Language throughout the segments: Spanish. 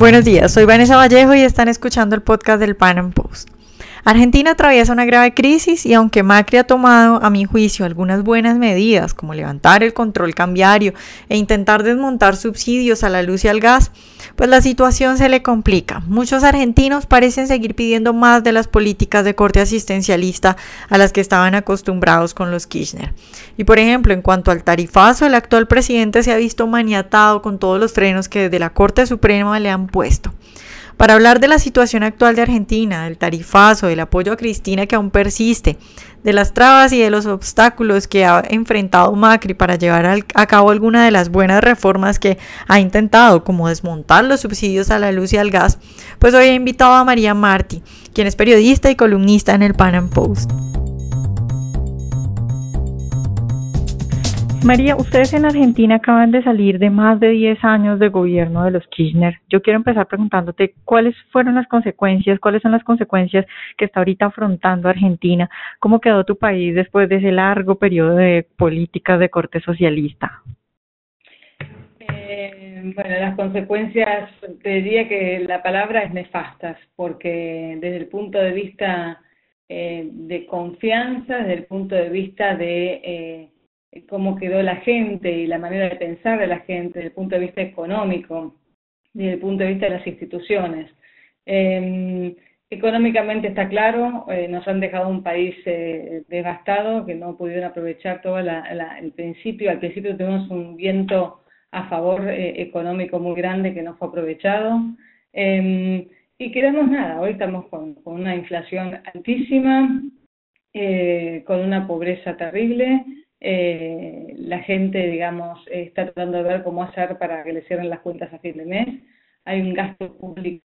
Buenos días, soy Vanessa Vallejo y están escuchando el podcast del Pan Am Post. Argentina atraviesa una grave crisis y aunque Macri ha tomado, a mi juicio, algunas buenas medidas, como levantar el control cambiario e intentar desmontar subsidios a la luz y al gas, pues la situación se le complica. Muchos argentinos parecen seguir pidiendo más de las políticas de corte asistencialista a las que estaban acostumbrados con los Kirchner. Y por ejemplo, en cuanto al tarifazo, el actual presidente se ha visto maniatado con todos los frenos que desde la Corte Suprema le han puesto. Para hablar de la situación actual de Argentina, del tarifazo, del apoyo a Cristina que aún persiste, de las trabas y de los obstáculos que ha enfrentado Macri para llevar a cabo alguna de las buenas reformas que ha intentado, como desmontar los subsidios a la luz y al gas, pues hoy he invitado a María Martí, quien es periodista y columnista en el Pan Am Post. María, ustedes en Argentina acaban de salir de más de 10 años de gobierno de los Kirchner. Yo quiero empezar preguntándote cuáles fueron las consecuencias, cuáles son las consecuencias que está ahorita afrontando Argentina, cómo quedó tu país después de ese largo periodo de políticas de corte socialista. Eh, bueno, las consecuencias, te diría que la palabra es nefastas, porque desde el punto de vista eh, de confianza, desde el punto de vista de... Eh, cómo quedó la gente y la manera de pensar de la gente desde el punto de vista económico, desde el punto de vista de las instituciones. Em, económicamente está claro, eh, nos han dejado un país eh, devastado, que no pudieron aprovechar todo el principio. Al principio tuvimos un viento a favor eh, económico muy grande que no fue aprovechado. Em, y queremos nada, hoy estamos con, con una inflación altísima, con una pobreza terrible, eh, la gente, digamos, está tratando de ver cómo hacer para que le cierren las cuentas a fin de mes. Hay un gasto público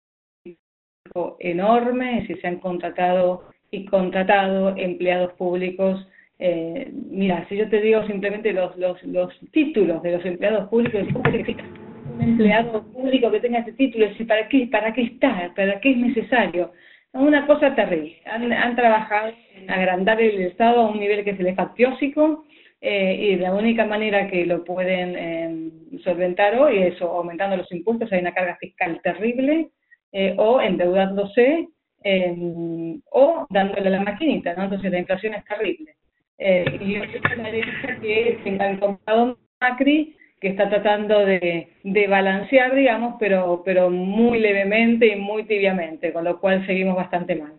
enorme, si se han contratado y contratado empleados públicos. Eh, mira, si yo te digo simplemente los, los, los títulos de los empleados públicos, un empleado público que tenga ese título, y para qué, para qué está, para qué es necesario. Una cosa terrible. Han, han trabajado en agrandar el Estado a un nivel que es elefantiósico, eh, y la única manera que lo pueden eh, solventar hoy es aumentando los impuestos, hay una carga fiscal terrible, eh, o endeudándose em, o dándole la maquinita, ¿no? Entonces la inflación es terrible. y una herencia que han comprado Macri, que está tratando de, de balancear, digamos, pero, pero muy levemente y muy tibiamente, con lo cual seguimos bastante mal.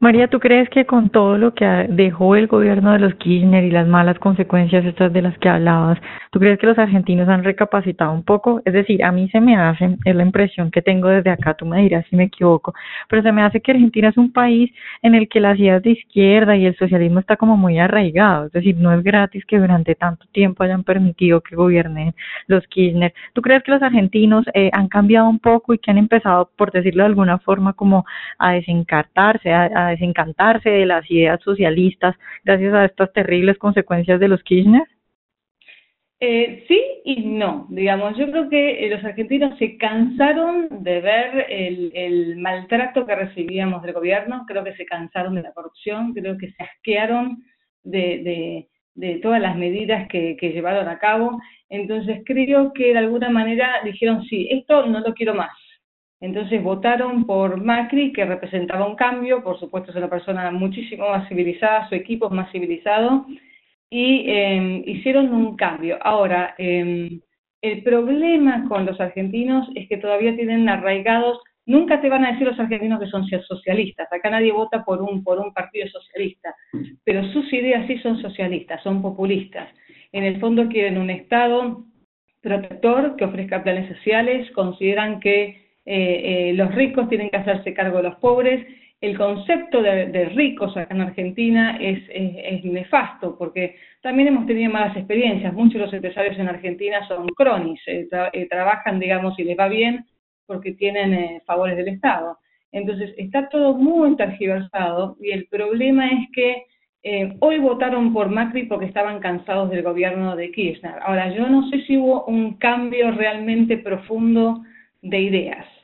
María, ¿tú crees que con todo lo que dejó el gobierno de los Kirchner y las malas consecuencias estas de las que hablabas, ¿tú crees que los argentinos han recapacitado un poco? Es decir, a mí se me hace, es la impresión que tengo desde acá, tú me dirás si me equivoco, pero se me hace que Argentina es un país en el que las ideas de izquierda y el socialismo está como muy arraigado, es decir, no es gratis que durante tanto tiempo hayan permitido que gobiernen los Kirchner. ¿Tú crees que los argentinos eh, han cambiado un poco y que han empezado, por decirlo de alguna forma, como a desencartarse, a desencantarse de las ideas socialistas gracias a estas terribles consecuencias de los Kirchner? Eh, sí y no, digamos, yo creo que eh, los argentinos se cansaron de ver el, maltrato que recibíamos del gobierno, creo que se cansaron de la corrupción, creo que se asquearon de, todas las medidas que, que, llevaron a cabo, entonces creo que de alguna manera dijeron, sí, esto no lo quiero más, entonces votaron por Macri, que representaba un cambio, por supuesto es una persona muchísimo más civilizada, su equipo es más civilizado, y em, hicieron un cambio. Ahora, em, el problema con los argentinos es que todavía tienen arraigados, nunca te van a decir los argentinos que son socialistas, acá nadie vota por un, por un partido socialista, pero sus ideas sí son socialistas, son populistas. En el fondo quieren un Estado protector que ofrezca planes sociales, consideran que eh, eh, los ricos tienen que hacerse cargo de los pobres. El concepto de, ricos acá en Argentina es, es, nefasto porque también hemos tenido malas experiencias. Muchos de los empresarios en Argentina son cronis, eh, trabajan, digamos, y les va bien porque tienen favores del Estado. Entonces, está todo muy tergiversado y el problema es que hoy votaron por Macri porque estaban cansados del gobierno de Kirchner. Ahora, yo no sé si hubo un cambio realmente profundo de ideas.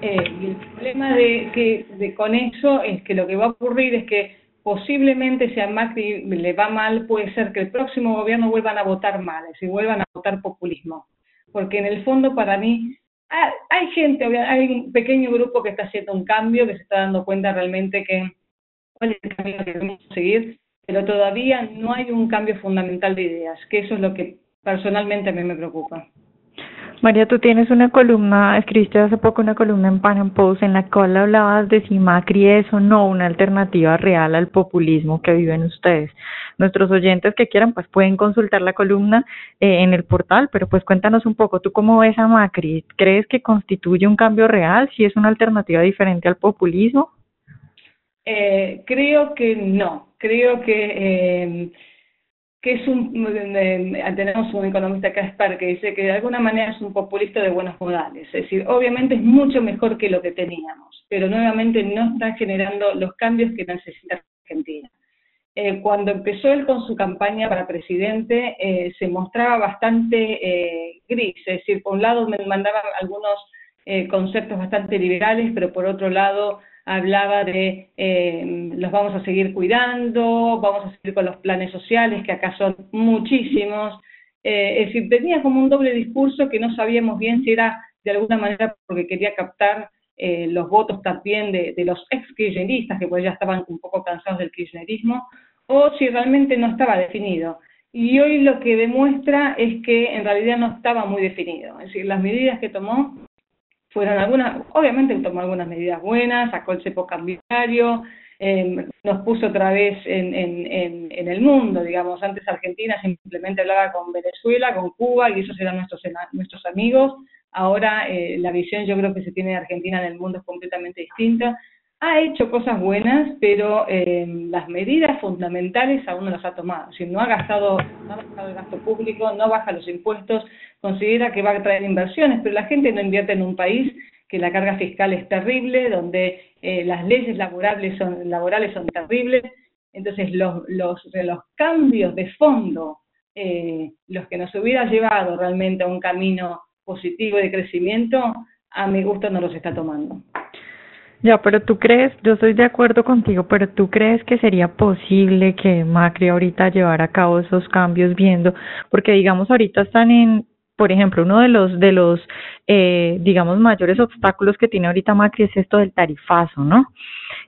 Eh, y el problema de, que, de con eso es que lo que va a ocurrir es que posiblemente si a Macri le va mal, puede ser que el próximo gobierno vuelvan a votar mal, y vuelvan a votar populismo. Porque en el fondo para mí ah, hay gente, hay un pequeño grupo que está haciendo un cambio, que se está dando cuenta realmente que cuál es el camino que debemos seguir, pero todavía no hay un cambio fundamental de ideas, que eso es lo que personalmente a mí me preocupa. María, tú tienes una columna, escribiste hace poco una columna en Pan Post en la cual hablabas de si Macri es o no una alternativa real al populismo que viven ustedes. Nuestros oyentes que quieran pues pueden consultar la columna eh, en el portal, pero pues cuéntanos un poco, ¿tú cómo ves a Macri? ¿Crees que constituye un cambio real si es una alternativa diferente al populismo? Eh, creo que no, creo que... Eh, que es un, tenemos un economista Caspar que dice que de alguna manera es un populista de buenos modales, es decir, obviamente es mucho mejor que lo que teníamos, pero nuevamente no está generando los cambios que necesita Argentina. Eh, cuando empezó él con su campaña para presidente, eh, se mostraba bastante eh, gris, es decir, por un lado me mandaba algunos conceptos bastante liberales, pero por otro lado hablaba de eh, los vamos a seguir cuidando, vamos a seguir con los planes sociales, que acá son muchísimos. Eh, es decir, tenía como un doble discurso que no sabíamos bien si era de alguna manera porque quería captar eh, los votos también de, los ex kirchneristas, que pues ya estaban un poco cansados del kirchnerismo, o si realmente no estaba definido. Y hoy lo que demuestra es que en realidad no estaba muy definido. Es decir, las medidas que tomó fueron algunas, obviamente tomó algunas medidas buenas, sacó el cepo cambiario, eh, nos puso otra vez en, en, en, el mundo, digamos, antes Argentina simplemente hablaba con Venezuela, con Cuba, y esos eran nuestros, nuestros amigos, ahora eh, la visión yo creo que se tiene de Argentina en el mundo es completamente distinta, ha hecho cosas buenas, pero eh, las medidas fundamentales aún no las ha tomado. Si no ha gastado, no ha gastado el gasto público, no baja los impuestos, considera que va a traer inversiones, pero la gente no invierte en un país que la carga fiscal es terrible, donde eh, las leyes laborales son, laborales son terribles. Entonces, los, los, los cambios de fondo, eh, los que nos hubiera llevado realmente a un camino positivo de crecimiento, a mi gusto no los está tomando. Ya, pero tú crees, yo estoy de acuerdo contigo, pero tú crees que sería posible que Macri ahorita llevara a cabo esos cambios viendo, porque digamos ahorita están en, por ejemplo, uno de los, de los, eh, digamos, mayores obstáculos que tiene ahorita Macri es esto del tarifazo, ¿no?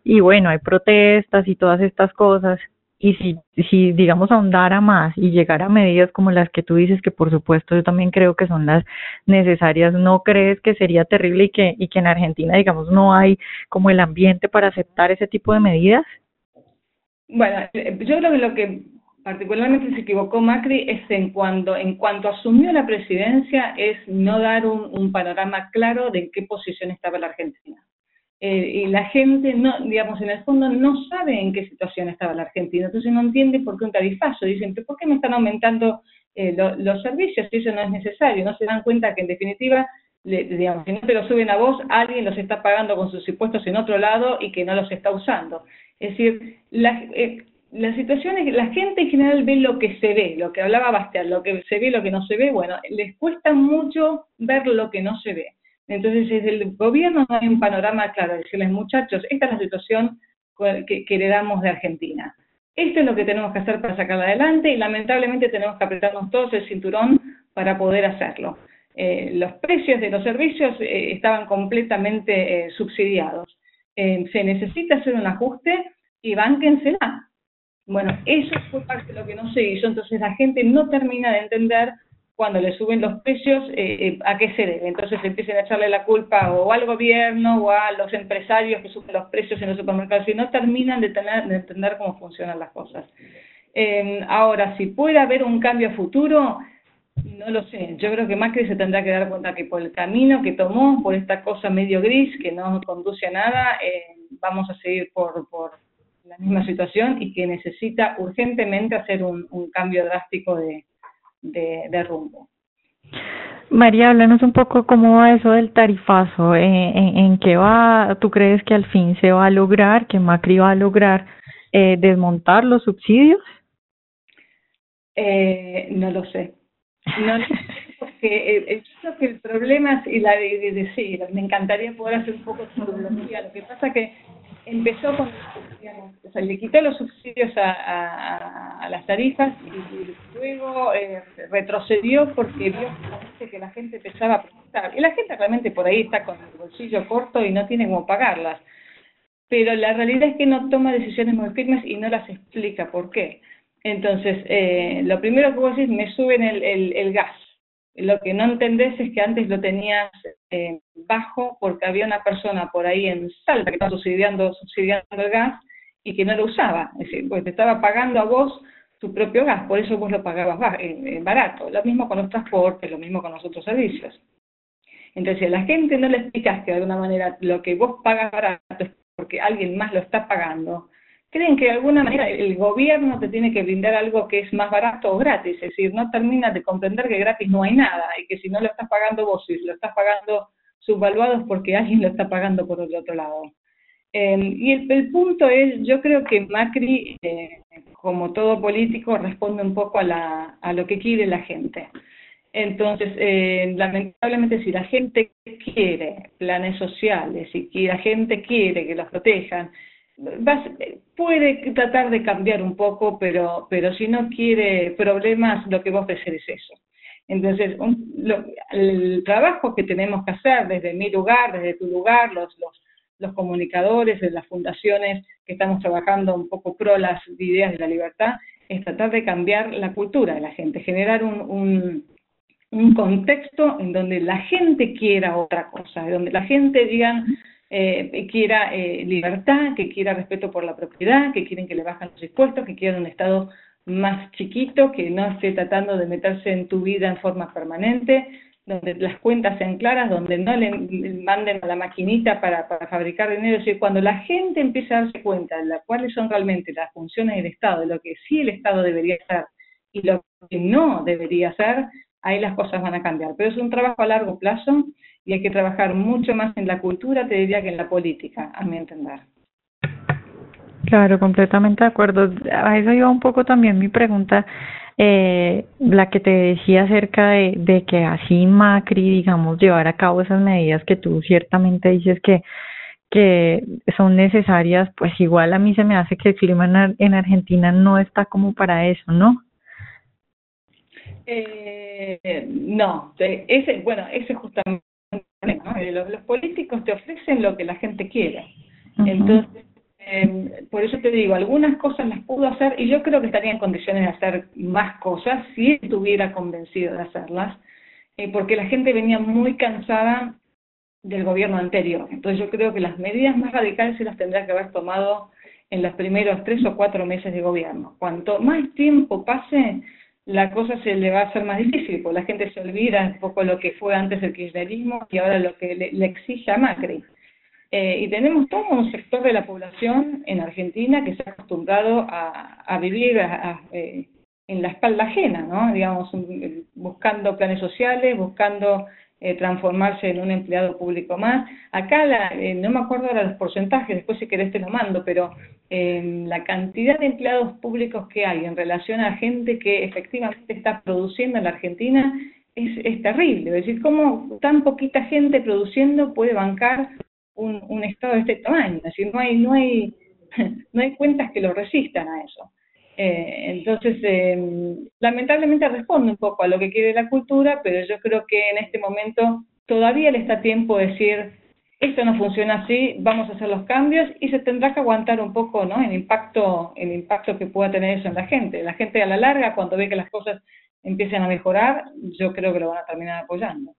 Y bueno, hay protestas y todas estas cosas, y si, si digamos ahondara más y llegara a medidas como las que tú dices que por supuesto yo también creo que son las necesarias no crees que sería terrible y que y que en Argentina digamos no hay como el ambiente para aceptar ese tipo de medidas bueno eh, yo creo que lo que particularmente se equivocó Macri es en cuando en cuanto asumió la presidencia es no dar un, un panorama claro de en qué posición estaba la Argentina eh, y la gente, no, digamos, en el fondo no sabe en qué situación estaba la Argentina, entonces no entiende por qué un tarifazo. Dicen, ¿por qué me están aumentando eh, los servicios si eso no es necesario? No se dan cuenta que en definitiva, digamos, si no te lo suben a vos, alguien los está pagando con sus impuestos en otro lado y que no los está usando. Es decir, la, eh, la situación es que la gente en general ve lo que se ve, lo que hablaba Bastián, lo que se ve, lo que no se ve, bueno, les cuesta mucho ver lo que no se ve. Entonces, desde el gobierno no hay un panorama claro, decirles, muchachos, esta es la situación que, heredamos de Argentina. Esto es lo que tenemos que hacer para sacarla adelante y lamentablemente tenemos que apretarnos todos el cinturón para poder hacerlo. Eh, los precios de los servicios eh, estaban completamente eh, subsidiados. se necesita hacer un ajuste y bánquensela. Bueno, eso fue parte de lo que no se hizo, entonces la gente no termina de entender cuando le suben los precios, eh, eh, ¿a qué se debe? Entonces empiezan a echarle la culpa o al gobierno o a los empresarios que suben los precios en los supermercados y no terminan de, tener, de entender cómo funcionan las cosas. Em, ahora, si puede haber un cambio futuro, no lo sé. Yo creo que Macri se tendrá que dar cuenta que por el camino que tomó, por esta cosa medio gris que no conduce a nada, eh, vamos a seguir por, por la misma situación y que necesita urgentemente hacer un cambio drástico de, de, rumbo. María, háblanos un poco cómo va eso del tarifazo, ¿En, eh, en, en, qué va, tú crees que al fin se va a lograr, que Macri va a lograr eh, desmontar los subsidios? Eh, no lo sé. No lo sé porque eh, creo que el problema es, y la de, decir, me encantaría poder hacer un poco de lo que pasa que empezó con, le quitó los subsidios a, las tarifas y, luego eh, retrocedió porque vio que la gente empezaba a preguntar. Y la gente realmente por ahí está con el bolsillo corto y no tiene cómo pagarlas. Pero la realidad es que no toma decisiones muy firmes y no las explica por qué. Entonces, eh, lo primero que vos decís, me suben el, el gas lo que no entendés es que antes lo tenías eh, bajo porque había una persona por ahí en Salta que estaba subsidiando, subsidiando el gas y que no lo usaba. Es decir, pues te estaba pagando a vos tu propio gas, por eso vos lo pagabas barato. Lo mismo con los transportes, lo mismo con los otros servicios. Entonces, si a la gente no le explicas que de alguna manera lo que vos pagas barato es porque alguien más lo está pagando, creen que de alguna manera el gobierno te tiene que brindar algo que es más barato o gratis, es decir, no terminas de comprender que gratis no hay nada y que si no lo estás pagando vos, si lo estás pagando subvaluado es porque alguien lo está pagando por el otro lado. Em, y el, punto es, yo creo que Macri, eh, como todo político, responde un poco a, la, a lo que quiere la gente. Entonces, eh, lamentablemente, si la gente quiere planes sociales, si la gente quiere que los protejan, puede tratar de cambiar un poco, pero, pero si no quiere problemas, lo que vos ofrecer es eso. Entonces, el trabajo que tenemos que hacer desde mi lugar, desde tu lugar, los, los, los comunicadores, de las fundaciones que estamos trabajando un poco pro las ideas de la libertad, es tratar de cambiar la cultura de la gente, generar un, un, un contexto en donde la gente quiera otra cosa, donde la gente diga, eh, quiera eh, libertad, que quiera respeto por la propiedad, que quieren que le bajen los impuestos, que quieran un Estado más chiquito, que no esté tratando de meterse en tu vida en forma permanente, donde las cuentas sean claras, donde no le manden a la maquinita para, para fabricar dinero. Decir, cuando la gente empieza a darse cuenta de cuáles son realmente las funciones del Estado, de lo que sí el Estado debería hacer y lo que no debería hacer, ahí las cosas van a cambiar. Pero es un trabajo a largo plazo y hay que trabajar mucho más en la cultura, te diría, que en la política, a mi entender. Claro, completamente de acuerdo. A eso iba un poco también mi pregunta, eh, la que te decía acerca de, de que así Macri, digamos, llevar a cabo esas medidas que tú ciertamente dices que que son necesarias, pues igual a mí se me hace que el clima en, Argentina no está como para eso, ¿no? Eh, no, ese, bueno, ese justamente eh, los, políticos te ofrecen lo que la gente quiere. Entonces, em, por eso te digo, algunas cosas las pudo hacer y yo creo que estaría en condiciones de hacer más cosas si estuviera convencido de hacerlas, eh, porque la gente venía muy cansada del gobierno anterior. Entonces yo creo que las medidas más radicales se las tendría que haber tomado en los primeros tres o cuatro meses de gobierno. Cuanto más tiempo pase, la cosa se le va a hacer más difícil, porque la gente se olvida un poco lo que fue antes el kirchnerismo y ahora lo que le, exige a Macri. Eh, y tenemos todo un sector de la población en Argentina que se ha acostumbrado a, vivir eh, en la espalda ajena, ¿no? Digamos, buscando planes sociales, buscando eh, transformarse en un empleado público más. Acá, la, eh, no me acuerdo ahora los porcentajes, después si querés te lo mando, pero eh, la cantidad de empleados públicos que hay en relación a gente que efectivamente está produciendo en la Argentina es, terrible. Es decir, cómo tan poquita gente produciendo puede bancar un, un Estado de este tamaño. Es decir, no hay, no hay, no hay cuentas que lo resistan a eso. Eh, entonces, eh, lamentablemente responde un poco a lo que quiere la cultura, pero yo creo que en este momento todavía le está tiempo de decir, esto no funciona así, vamos a hacer los cambios y se tendrá que aguantar un poco ¿no? el, impacto, el impacto que pueda tener eso en la gente. La gente a la larga, cuando ve que las cosas empiezan a mejorar, yo creo que lo van a terminar apoyando.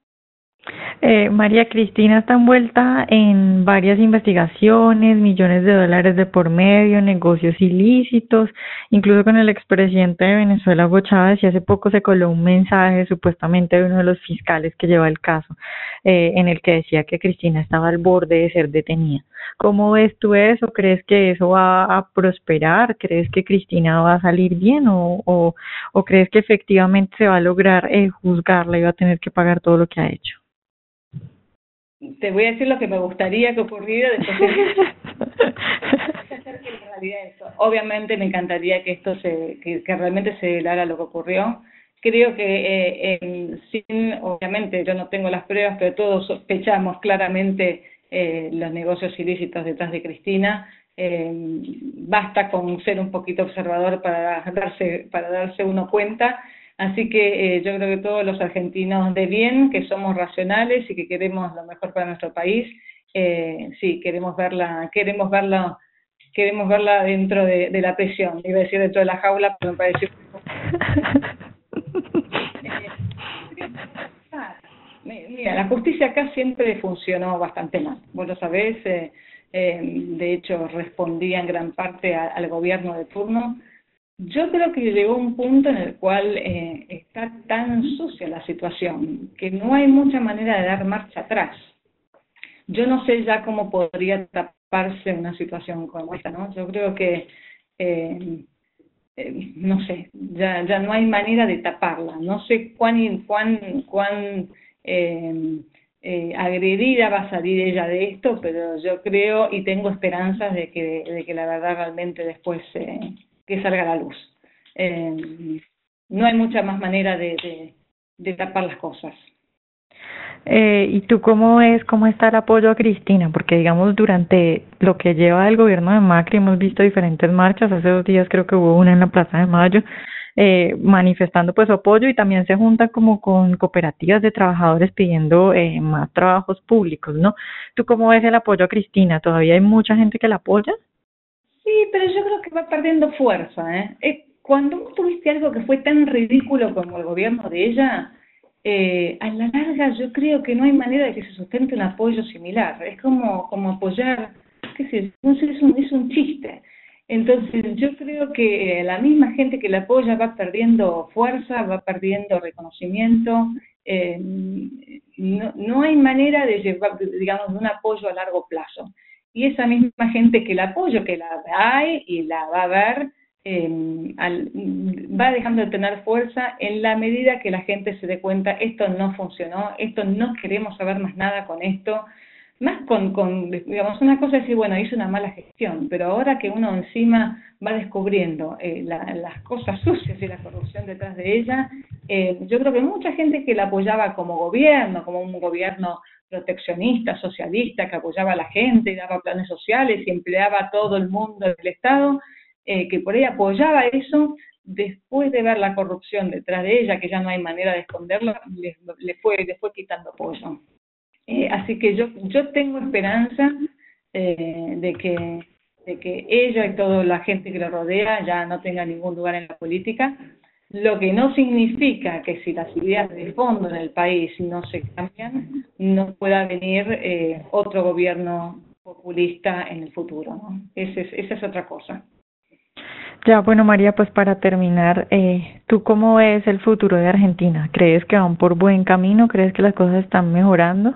Eh, María Cristina está envuelta en varias investigaciones, millones de dólares de por medio, negocios ilícitos, incluso con el expresidente de Venezuela, Hugo Chávez, y hace poco se coló un mensaje supuestamente de uno de los fiscales que lleva el caso, eh, en el que decía que Cristina estaba al borde de ser detenida. ¿Cómo ves tú eso? ¿Crees que eso va a prosperar? ¿Crees que Cristina va a salir bien o, o, o crees que efectivamente se va a lograr eh, juzgarla y va a tener que pagar todo lo que ha hecho? Te voy a decir lo que me gustaría que ocurriera después de Obviamente me encantaría que esto se, que, realmente se haga lo que ocurrió. Creo que eh, sin, obviamente yo no tengo las pruebas, pero todos sospechamos claramente eh, los negocios ilícitos detrás de Cristina. basta con ser un poquito observador para darse, para darse uno cuenta. Así que yo creo que todos los argentinos de bien, que somos racionales y que queremos lo mejor para nuestro país, sí, queremos verla, queremos verla queremos verla dentro de, la prisión, iba a decir dentro de la jaula, pero me parece... Mira, la justicia acá siempre funcionó bastante mal, vos lo sabés, eh, eh, de hecho respondía en gran parte al gobierno de turno. Yo creo que llegó un punto en el cual eh, está tan sucia la situación que no hay mucha manera de dar marcha atrás. Yo no sé ya cómo podría en una situación como esta, ¿no? Yo creo que, eh, eh, no sé, ya, ya no hay manera de taparla. No sé cuán, cuán, cuán eh, agredida va a salir ella de esto, pero yo creo y tengo esperanzas de que, de que la verdad realmente después que salga a la luz. no hay mucha más manera de, de tapar las cosas. Eh, ¿Y tú cómo ves cómo está el apoyo a Cristina? Porque digamos durante lo que lleva el gobierno de Macri hemos visto diferentes marchas. Hace dos días creo que hubo una en la Plaza de Mayo eh, manifestando pues su apoyo y también se junta como con cooperativas de trabajadores pidiendo eh, más trabajos públicos, ¿no? ¿Tú cómo ves el apoyo a Cristina? ¿Todavía hay mucha gente que la apoya? Sí, pero yo creo que va perdiendo fuerza. ¿eh? eh cuando tuviste algo que fue tan ridículo como el gobierno de ella, eh, a la larga yo creo que no hay manera de que se sustente un apoyo similar. Es como, como apoyar, qué sé, es un, es un chiste. Entonces yo creo que la misma gente que la apoya va perdiendo fuerza, va perdiendo reconocimiento. Eh, no, no hay manera de llevar, digamos, un apoyo a largo plazo. Y esa misma gente que la apoya, que la hay y la va a ver, eh, al, va dejando de tener fuerza en la medida que la gente se dé cuenta, esto no funcionó, esto no queremos saber más nada con esto, más con, con digamos, una cosa es decir, bueno, hizo una mala gestión, pero ahora que uno encima va descubriendo eh, las cosas sucias y la corrupción detrás de ella, eh, yo creo que mucha gente que la apoyaba como gobierno, como un gobierno proteccionista, socialista, que apoyaba a la gente y daba planes sociales y empleaba a todo el mundo del Estado, eh, que por ahí apoyaba eso, después de ver la corrupción detrás de ella, que ya no hay manera de esconderlo, le, fue, le fue quitando apoyo. Eh, así que yo, yo tengo esperanza eh, de, que, de que ella y toda la gente que lo rodea ya no tenga ningún lugar en la política, lo que no significa que si las ideas de fondo en el país no se cambian, no pueda venir eh, otro gobierno populista en el futuro. ¿no? Ese es, esa es otra cosa. Ya, bueno, María, pues para terminar, eh, ¿tú cómo ves el futuro de Argentina? ¿Crees que van por buen camino? ¿Crees que las cosas están mejorando?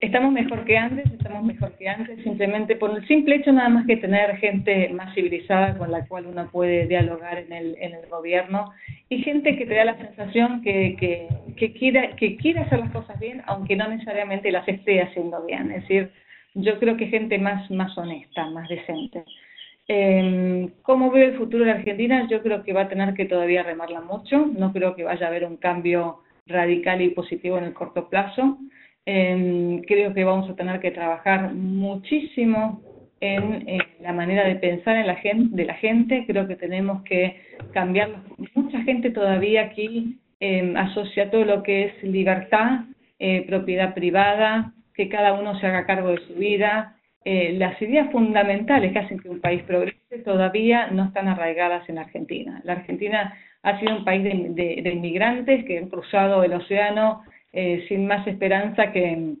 Estamos mejor que antes, estamos mejor que antes, simplemente por el simple hecho nada más que tener gente más civilizada con la cual uno puede dialogar en el, en el gobierno y gente que te da la sensación que, que, quiera, que quiere hacer las cosas bien, aunque no necesariamente las esté haciendo bien. Es decir, yo creo que gente más, más honesta, más decente. Eh, ¿Cómo veo el futuro de Argentina? Yo creo que va a tener que todavía remarla mucho. No creo que vaya a haber un cambio radical y positivo en el corto plazo. Em, creo que vamos a tener que trabajar muchísimo en, la manera de pensar en la gente, de la gente. Creo que tenemos que cambiar. Mucha gente todavía aquí em, asocia todo lo que es libertad, eh, propiedad privada, que cada uno se haga cargo de su vida, eh, las ideas fundamentales que hacen que un país progrese todavía no están arraigadas en Argentina. La Argentina ha sido un país de, inmigrantes que han cruzado el océano eh, sin más esperanza que,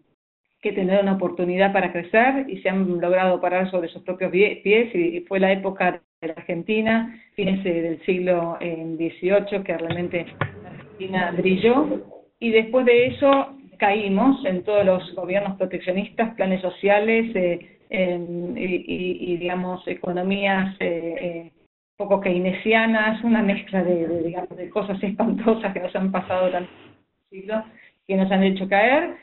tener una oportunidad para crecer y se han logrado parar sobre sus propios pies y fue la época de la Argentina, fines del siglo XVIII, que realmente la Argentina brilló. Y después de eso caímos en todos los gobiernos proteccionistas, planes sociales eh, y, digamos, economías eh, eh, poco keynesianas, una mezcla de, digamos, de cosas espantosas que nos han pasado durante siglos, que nos han hecho caer.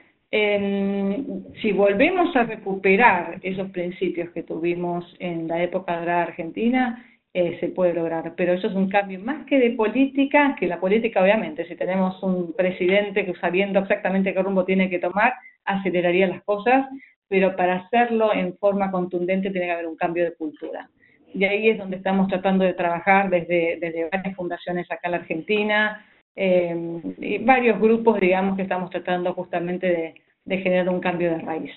si volvemos a recuperar esos principios que tuvimos en la época de la Argentina, eh, se puede lograr. Pero eso es un cambio más que de política, que la política obviamente, si tenemos un presidente que sabiendo exactamente qué rumbo tiene que tomar, aceleraría las cosas, pero para hacerlo en forma contundente tiene que haber un cambio de cultura. Y ahí es donde estamos tratando de trabajar desde, desde varias fundaciones acá en la Argentina, eh, y varios grupos, digamos, que estamos tratando justamente de, de generar un cambio de raíz.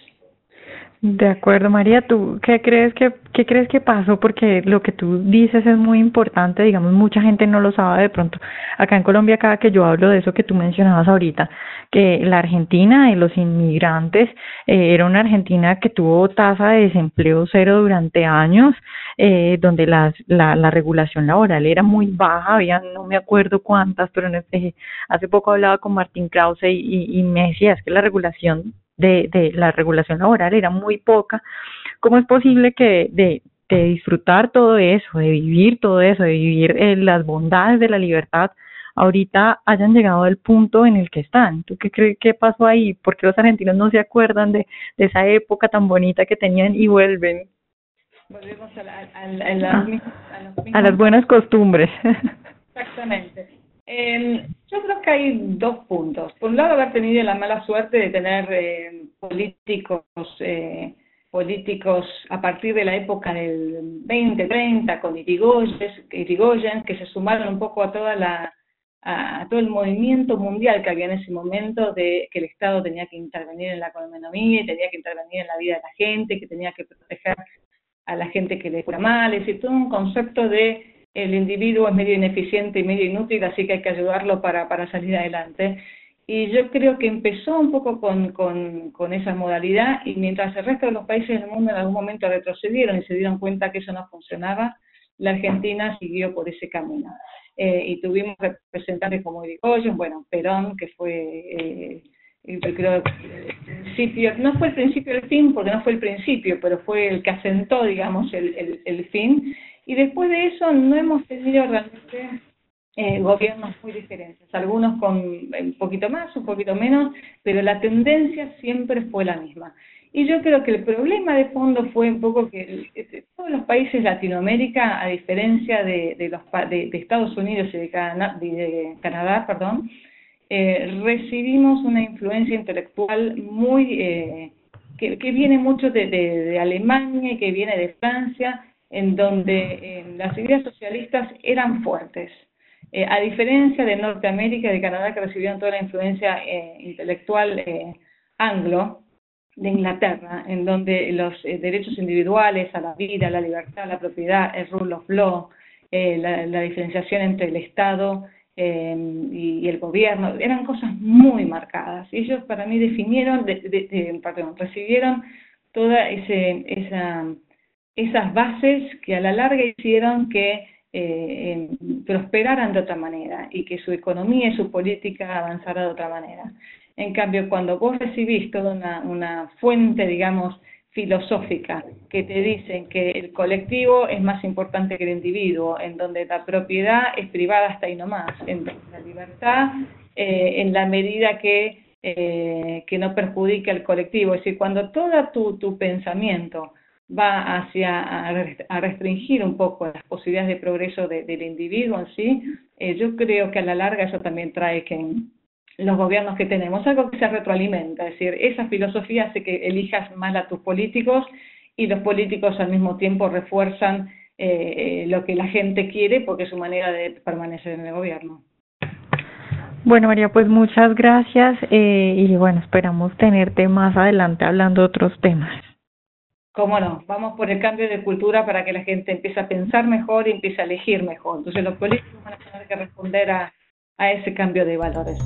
De acuerdo, María, ¿tú qué crees que qué crees que pasó? Porque lo que tú dices es muy importante, digamos, mucha gente no lo sabe de pronto. Acá en Colombia, cada que yo hablo de eso que tú mencionabas ahorita, que la Argentina y los inmigrantes eh, era una Argentina que tuvo tasa de desempleo cero durante años, eh, donde la, la regulación laboral era muy baja, había no me acuerdo cuántas, pero eh, hace poco hablaba con Martín Krause y, y me decía es que la regulación de, de la regulación laboral era muy poca. ¿Cómo es posible que de, de disfrutar todo eso, de vivir todo eso, de vivir eh, las bondades de la libertad, ahorita hayan llegado al punto en el que están. ¿Tú qué crees que pasó ahí? ¿Por qué los argentinos no se acuerdan de, de esa época tan bonita que tenían y vuelven? Volvemos a, a, ah, a las buenas costumbres. Exactamente. Eh, yo creo que hay dos puntos. Por un lado, haber tenido la mala suerte de tener eh, políticos, eh, políticos a partir de la época del 2030 con Irigoyen, que se sumaron un poco a toda la a todo el movimiento mundial que había en ese momento de que el Estado tenía que intervenir en la economía y tenía que intervenir en la vida de la gente, que tenía que proteger a la gente que le fuera mal, es decir, todo un concepto de el individuo es medio ineficiente y medio inútil, así que hay que ayudarlo para, para salir adelante. Y yo creo que empezó un poco con, con, con, esa modalidad y mientras el resto de los países del mundo en algún momento retrocedieron y se dieron cuenta que eso no funcionaba, la Argentina siguió por ese camino. Eh, y tuvimos representantes como Irigoyen, bueno, Perón, que fue, eh, no fue el principio del fin, porque no fue el principio, pero fue el que asentó, digamos, el, el, el fin y después de eso no hemos tenido realmente eh, gobiernos muy diferentes, algunos con un poquito más, un poquito menos, pero la tendencia siempre fue la misma. Y yo creo que el problema de fondo fue un poco que todos los países de Latinoamérica, a diferencia de, de los, de, Estados Unidos y de, Canadá, perdón, eh, recibimos una influencia intelectual muy eh, que, que, viene mucho de, de, Alemania y que viene de Francia en donde eh, las ideas socialistas eran fuertes. Eh, a diferencia de Norteamérica y de Canadá, que recibieron toda la influencia eh, intelectual anglo, de Inglaterra, en donde los derechos individuales a la vida, la libertad, la propiedad, el rule of law, la, diferenciación entre el Estado y, el gobierno, eran cosas muy marcadas. Ellos para mí definieron, perdón, recibieron toda ese, esa esas bases que a la larga hicieron que eh, prosperaran de otra manera y que su economía y su política avanzara de otra manera. En cambio, cuando vos recibís toda una, una fuente, digamos, filosófica que te dicen que el colectivo es más importante que el individuo, en donde la propiedad es privada hasta ahí nomás, en la libertad eh, en la medida que, eh, que no perjudica al colectivo. Es decir, cuando todo tu, tu pensamiento va hacia a, restringir un poco las posibilidades de progreso del individuo en sí, eh, yo creo que a la larga eso también trae que los gobiernos que tenemos, algo que se retroalimenta, es decir, esa filosofía hace que elijas mal a tus políticos y los políticos al mismo tiempo refuerzan eh, lo que la gente quiere porque es su manera de permanecer en el gobierno. Bueno, María, pues muchas gracias eh, y bueno, esperamos tenerte más adelante hablando de otros temas. ¿Cómo no? Vamos por el cambio de cultura para que la gente empiece a pensar mejor y empiece a elegir mejor. Entonces los políticos van a tener que responder a, a ese cambio de valores.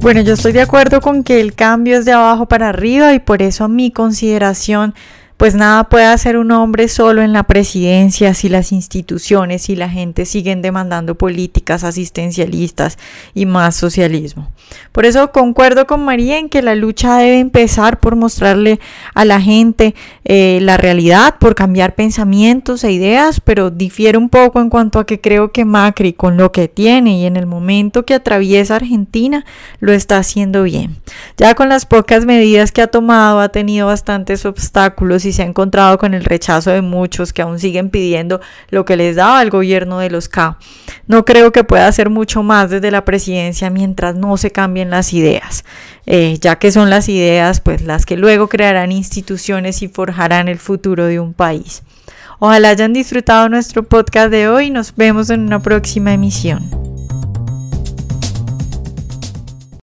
Bueno, yo estoy de acuerdo con que el cambio es de abajo para arriba y por eso mi consideración pues nada puede hacer un hombre solo en la presidencia si las instituciones y la gente siguen demandando políticas asistencialistas y más socialismo. Por eso concuerdo con María en que la lucha debe empezar por mostrarle a la gente eh, la realidad, por cambiar pensamientos e ideas, pero difiere un poco en cuanto a que creo que Macri con lo que tiene y en el momento que atraviesa Argentina lo está haciendo bien. Ya con las pocas medidas que ha tomado ha tenido bastantes obstáculos y se ha encontrado con el rechazo de muchos que aún siguen pidiendo lo que les daba el gobierno de los K. No creo que pueda hacer mucho más desde la presidencia mientras no se cambien las ideas, eh, ya que son las ideas pues las que luego crearán instituciones y forjarán el futuro de un país. Ojalá hayan disfrutado nuestro podcast de hoy. Nos vemos en una próxima emisión.